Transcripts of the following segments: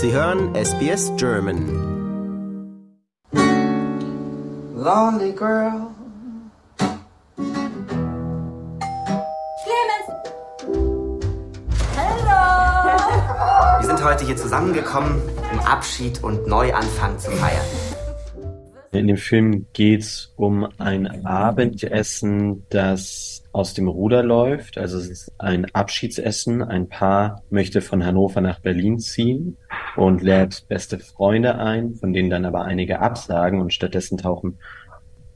Sie hören SBS German. Lonely girl. Clemens! Hallo! Wir sind heute hier zusammengekommen, um Abschied und Neuanfang zu feiern. In dem Film geht's um ein Abendessen, das aus dem Ruder läuft. Also es ist ein Abschiedsessen. Ein Paar möchte von Hannover nach Berlin ziehen und lädt beste Freunde ein, von denen dann aber einige absagen und stattdessen tauchen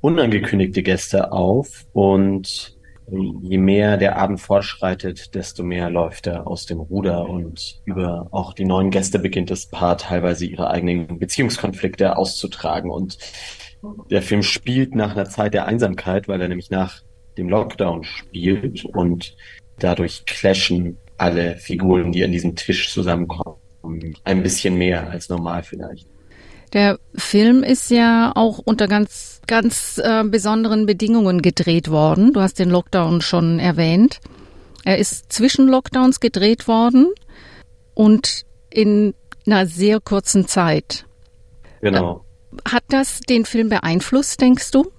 unangekündigte Gäste auf und je mehr der Abend fortschreitet, desto mehr läuft er aus dem Ruder und über auch die neuen Gäste beginnt das Paar teilweise ihre eigenen Beziehungskonflikte auszutragen und der Film spielt nach einer Zeit der Einsamkeit, weil er nämlich nach dem Lockdown spielt und dadurch clashen alle Figuren, die an diesem Tisch zusammenkommen, ein bisschen mehr als normal vielleicht. Der Film ist ja auch unter ganz, ganz äh, besonderen Bedingungen gedreht worden. Du hast den Lockdown schon erwähnt. Er ist zwischen Lockdowns gedreht worden und in einer sehr kurzen Zeit. Genau. Äh, hat das den Film beeinflusst, denkst du?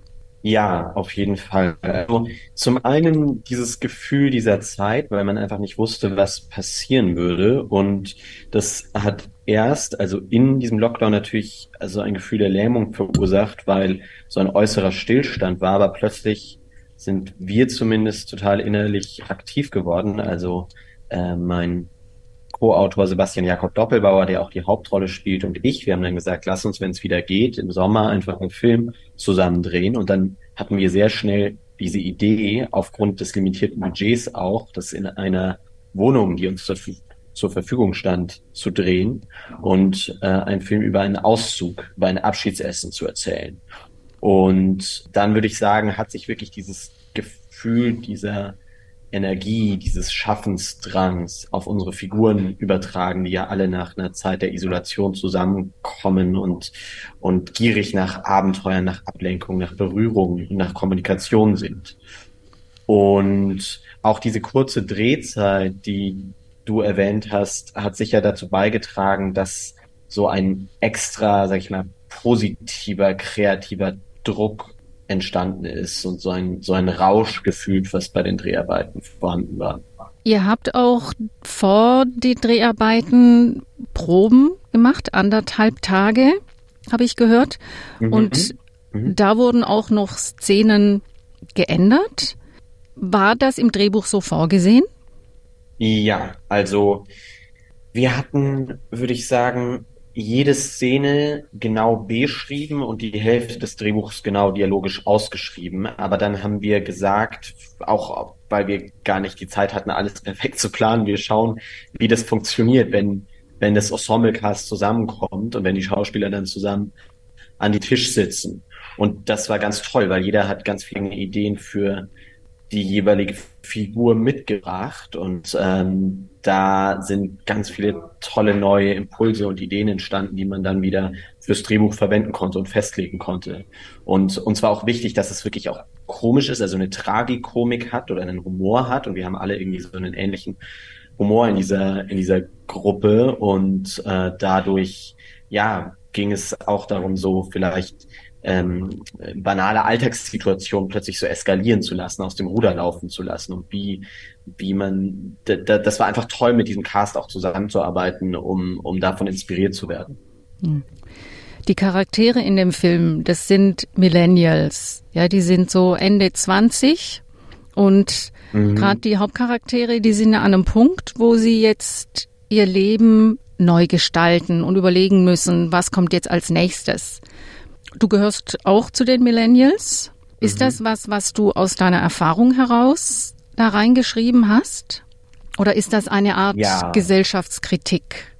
Ja, auf jeden Fall. Also zum einen dieses Gefühl dieser Zeit, weil man einfach nicht wusste, was passieren würde. Und das hat erst, also in diesem Lockdown natürlich, also ein Gefühl der Lähmung verursacht, weil so ein äußerer Stillstand war, aber plötzlich sind wir zumindest total innerlich aktiv geworden. Also äh, mein Co-Autor Sebastian Jakob Doppelbauer, der auch die Hauptrolle spielt, und ich, wir haben dann gesagt, lass uns, wenn es wieder geht, im Sommer einfach einen Film zusammen drehen. Und dann hatten wir sehr schnell diese Idee, aufgrund des limitierten Budgets auch, das in einer Wohnung, die uns zur, zur Verfügung stand, zu drehen und äh, einen Film über einen Auszug, über ein Abschiedsessen zu erzählen. Und dann würde ich sagen, hat sich wirklich dieses Gefühl dieser Energie, dieses Schaffensdrangs auf unsere Figuren übertragen, die ja alle nach einer Zeit der Isolation zusammenkommen und, und gierig nach Abenteuern, nach Ablenkung, nach Berührung nach Kommunikation sind. Und auch diese kurze Drehzeit, die du erwähnt hast, hat sicher dazu beigetragen, dass so ein extra, sag ich mal, positiver, kreativer Druck entstanden ist und so ein, so ein Rausch gefühlt, was bei den Dreharbeiten vorhanden war. Ihr habt auch vor den Dreharbeiten Proben gemacht, anderthalb Tage, habe ich gehört. Mhm. Und mhm. da wurden auch noch Szenen geändert. War das im Drehbuch so vorgesehen? Ja, also wir hatten, würde ich sagen, jede Szene genau beschrieben und die Hälfte des Drehbuchs genau dialogisch ausgeschrieben. Aber dann haben wir gesagt, auch weil wir gar nicht die Zeit hatten, alles perfekt zu planen, wir schauen, wie das funktioniert, wenn, wenn das Ensemblecast zusammenkommt und wenn die Schauspieler dann zusammen an die Tisch sitzen. Und das war ganz toll, weil jeder hat ganz viele Ideen für die jeweilige Figur mitgebracht und ähm, da sind ganz viele tolle neue Impulse und Ideen entstanden, die man dann wieder fürs Drehbuch verwenden konnte und festlegen konnte. Und uns war auch wichtig, dass es wirklich auch komisch ist, also eine Tragikomik hat oder einen Humor hat und wir haben alle irgendwie so einen ähnlichen Humor in dieser in dieser Gruppe und äh, dadurch ja ging es auch darum, so vielleicht ähm, banale Alltagssituationen plötzlich so eskalieren zu lassen, aus dem Ruder laufen zu lassen und wie, wie man, das war einfach toll, mit diesem Cast auch zusammenzuarbeiten, um, um davon inspiriert zu werden. Hm. Die Charaktere in dem Film, das sind Millennials. Ja, die sind so Ende 20 und mhm. gerade die Hauptcharaktere, die sind an einem Punkt, wo sie jetzt ihr Leben neu gestalten und überlegen müssen, was kommt jetzt als nächstes. Du gehörst auch zu den Millennials. Ist mhm. das was, was du aus deiner Erfahrung heraus da reingeschrieben hast? Oder ist das eine Art ja. Gesellschaftskritik?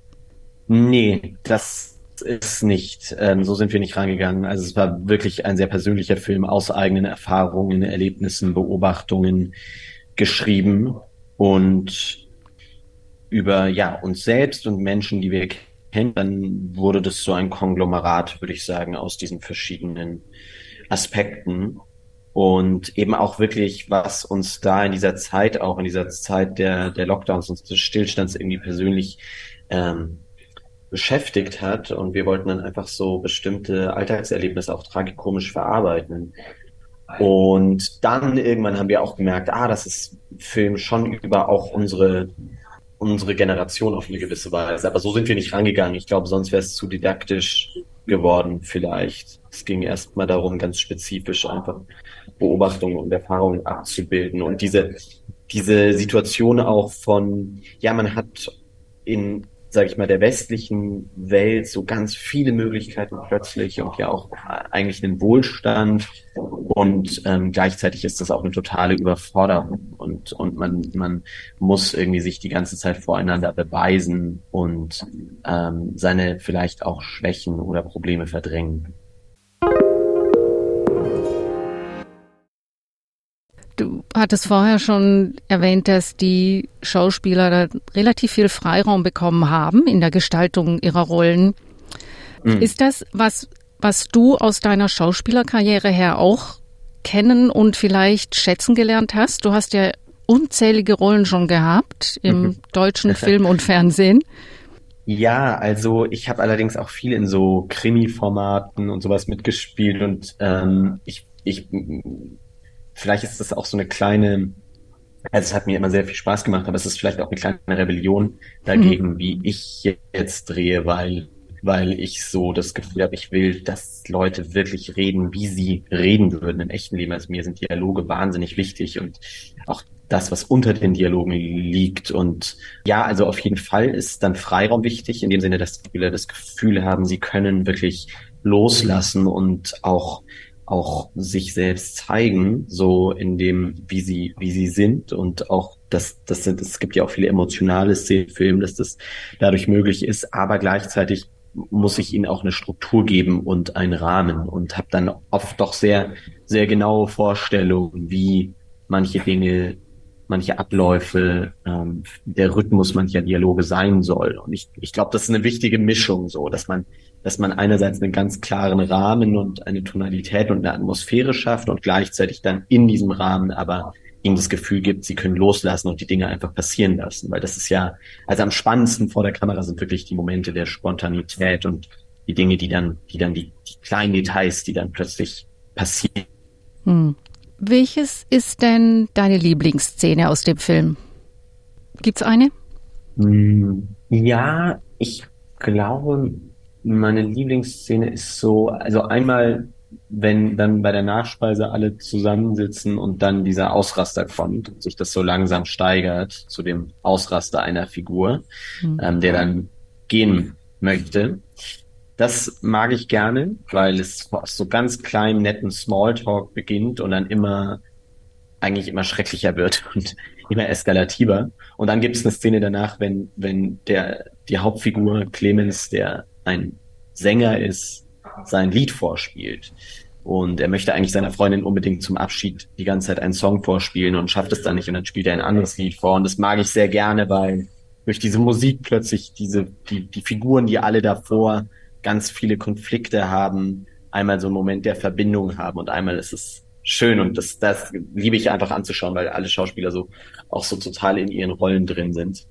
Nee, das ist nicht. Ähm, so sind wir nicht rangegangen. Also es war wirklich ein sehr persönlicher Film aus eigenen Erfahrungen, Erlebnissen, Beobachtungen geschrieben und über ja uns selbst und Menschen, die wir kennen kennt, dann wurde das so ein Konglomerat, würde ich sagen, aus diesen verschiedenen Aspekten. Und eben auch wirklich, was uns da in dieser Zeit, auch in dieser Zeit der, der Lockdowns und des Stillstands irgendwie persönlich ähm, beschäftigt hat und wir wollten dann einfach so bestimmte Alltagserlebnisse auch tragikomisch verarbeiten. Und dann irgendwann haben wir auch gemerkt, ah, das ist Film schon über auch unsere unsere Generation auf eine gewisse Weise. Aber so sind wir nicht rangegangen. Ich glaube, sonst wäre es zu didaktisch geworden vielleicht. Es ging erstmal darum, ganz spezifisch einfach Beobachtungen und Erfahrungen abzubilden und diese, diese Situation auch von, ja, man hat in sage ich mal, der westlichen Welt so ganz viele Möglichkeiten plötzlich und ja auch eigentlich einen Wohlstand und ähm, gleichzeitig ist das auch eine totale Überforderung und und man man muss irgendwie sich die ganze Zeit voreinander beweisen und ähm, seine vielleicht auch Schwächen oder Probleme verdrängen. Hattest vorher schon erwähnt, dass die Schauspieler relativ viel Freiraum bekommen haben in der Gestaltung ihrer Rollen. Mhm. Ist das was, was du aus deiner Schauspielerkarriere her auch kennen und vielleicht schätzen gelernt hast? Du hast ja unzählige Rollen schon gehabt im mhm. deutschen Film und Fernsehen. Ja, also ich habe allerdings auch viel in so Krimi-Formaten und sowas mitgespielt und ähm, ich, ich vielleicht ist das auch so eine kleine, also es hat mir immer sehr viel Spaß gemacht, aber es ist vielleicht auch eine kleine Rebellion dagegen, mhm. wie ich jetzt drehe, weil weil ich so das Gefühl habe, ich will, dass Leute wirklich reden, wie sie reden würden im echten Leben. Also mir sind Dialoge wahnsinnig wichtig und auch das, was unter den Dialogen liegt. Und ja, also auf jeden Fall ist dann Freiraum wichtig, in dem Sinne, dass die Spieler das Gefühl haben, sie können wirklich loslassen und auch auch sich selbst zeigen, so in dem, wie sie, wie sie sind und auch das, das sind, es gibt ja auch viele emotionale Szenen im Film, dass das dadurch möglich ist, aber gleichzeitig muss ich ihnen auch eine Struktur geben und einen Rahmen und habe dann oft doch sehr, sehr genaue Vorstellungen, wie manche Dinge, manche Abläufe, ähm, der Rhythmus mancher Dialoge sein soll. Und ich, ich glaube, das ist eine wichtige Mischung, so, dass man dass man einerseits einen ganz klaren Rahmen und eine Tonalität und eine Atmosphäre schafft und gleichzeitig dann in diesem Rahmen aber ihnen das Gefühl gibt, sie können loslassen und die Dinge einfach passieren lassen. Weil das ist ja, also am spannendsten vor der Kamera sind wirklich die Momente der Spontanität und die Dinge, die dann, die dann die, die kleinen Details, die dann plötzlich passieren. Hm. Welches ist denn deine Lieblingsszene aus dem Film? Gibt's eine? Hm, ja, ich glaube, meine Lieblingsszene ist so, also einmal, wenn dann bei der Nachspeise alle zusammensitzen und dann dieser Ausraster kommt und sich das so langsam steigert zu dem Ausraster einer Figur, mhm. ähm, der dann gehen möchte. Das mag ich gerne, weil es aus so ganz kleinem, netten Smalltalk beginnt und dann immer eigentlich immer schrecklicher wird und immer eskalativer. Und dann gibt es eine Szene danach, wenn, wenn der, die Hauptfigur Clemens, der ein Sänger ist, sein Lied vorspielt. Und er möchte eigentlich seiner Freundin unbedingt zum Abschied die ganze Zeit einen Song vorspielen und schafft es dann nicht und dann spielt er ein anderes Lied vor. Und das mag ich sehr gerne, weil durch diese Musik plötzlich diese, die, die Figuren, die alle davor ganz viele Konflikte haben, einmal so einen Moment der Verbindung haben und einmal ist es schön und das, das liebe ich einfach anzuschauen, weil alle Schauspieler so auch so total in ihren Rollen drin sind.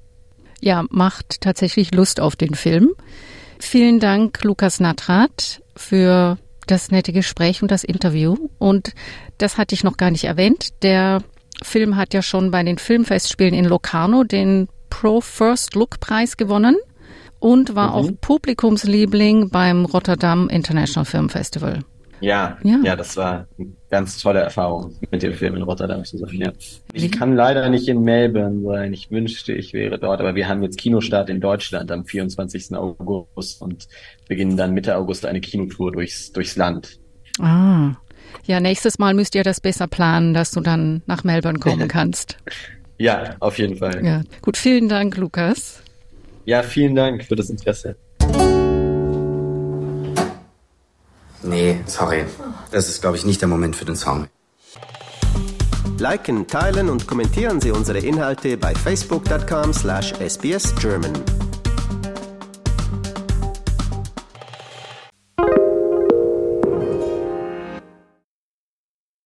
Ja, macht tatsächlich Lust auf den Film. Vielen Dank, Lukas Natrat, für das nette Gespräch und das Interview. Und das hatte ich noch gar nicht erwähnt. Der Film hat ja schon bei den Filmfestspielen in Locarno den Pro First Look Preis gewonnen und war mhm. auch Publikumsliebling beim Rotterdam International Film Festival. Ja, ja, ja, das war eine ganz tolle Erfahrung, mit dem Film in Rotterdam zu sein. Ja. Ich kann leider nicht in Melbourne sein. Ich wünschte, ich wäre dort, aber wir haben jetzt Kinostart in Deutschland am 24. August und beginnen dann Mitte August eine Kinotour durchs, durchs Land. Ah. Ja, nächstes Mal müsst ihr das besser planen, dass du dann nach Melbourne kommen kannst. ja, auf jeden Fall. Ja. Gut, vielen Dank, Lukas. Ja, vielen Dank für das Interesse. Nee, sorry. Das ist, glaube ich, nicht der Moment für den Song. Liken, teilen und kommentieren Sie unsere Inhalte bei facebook.com slash sbsgerman.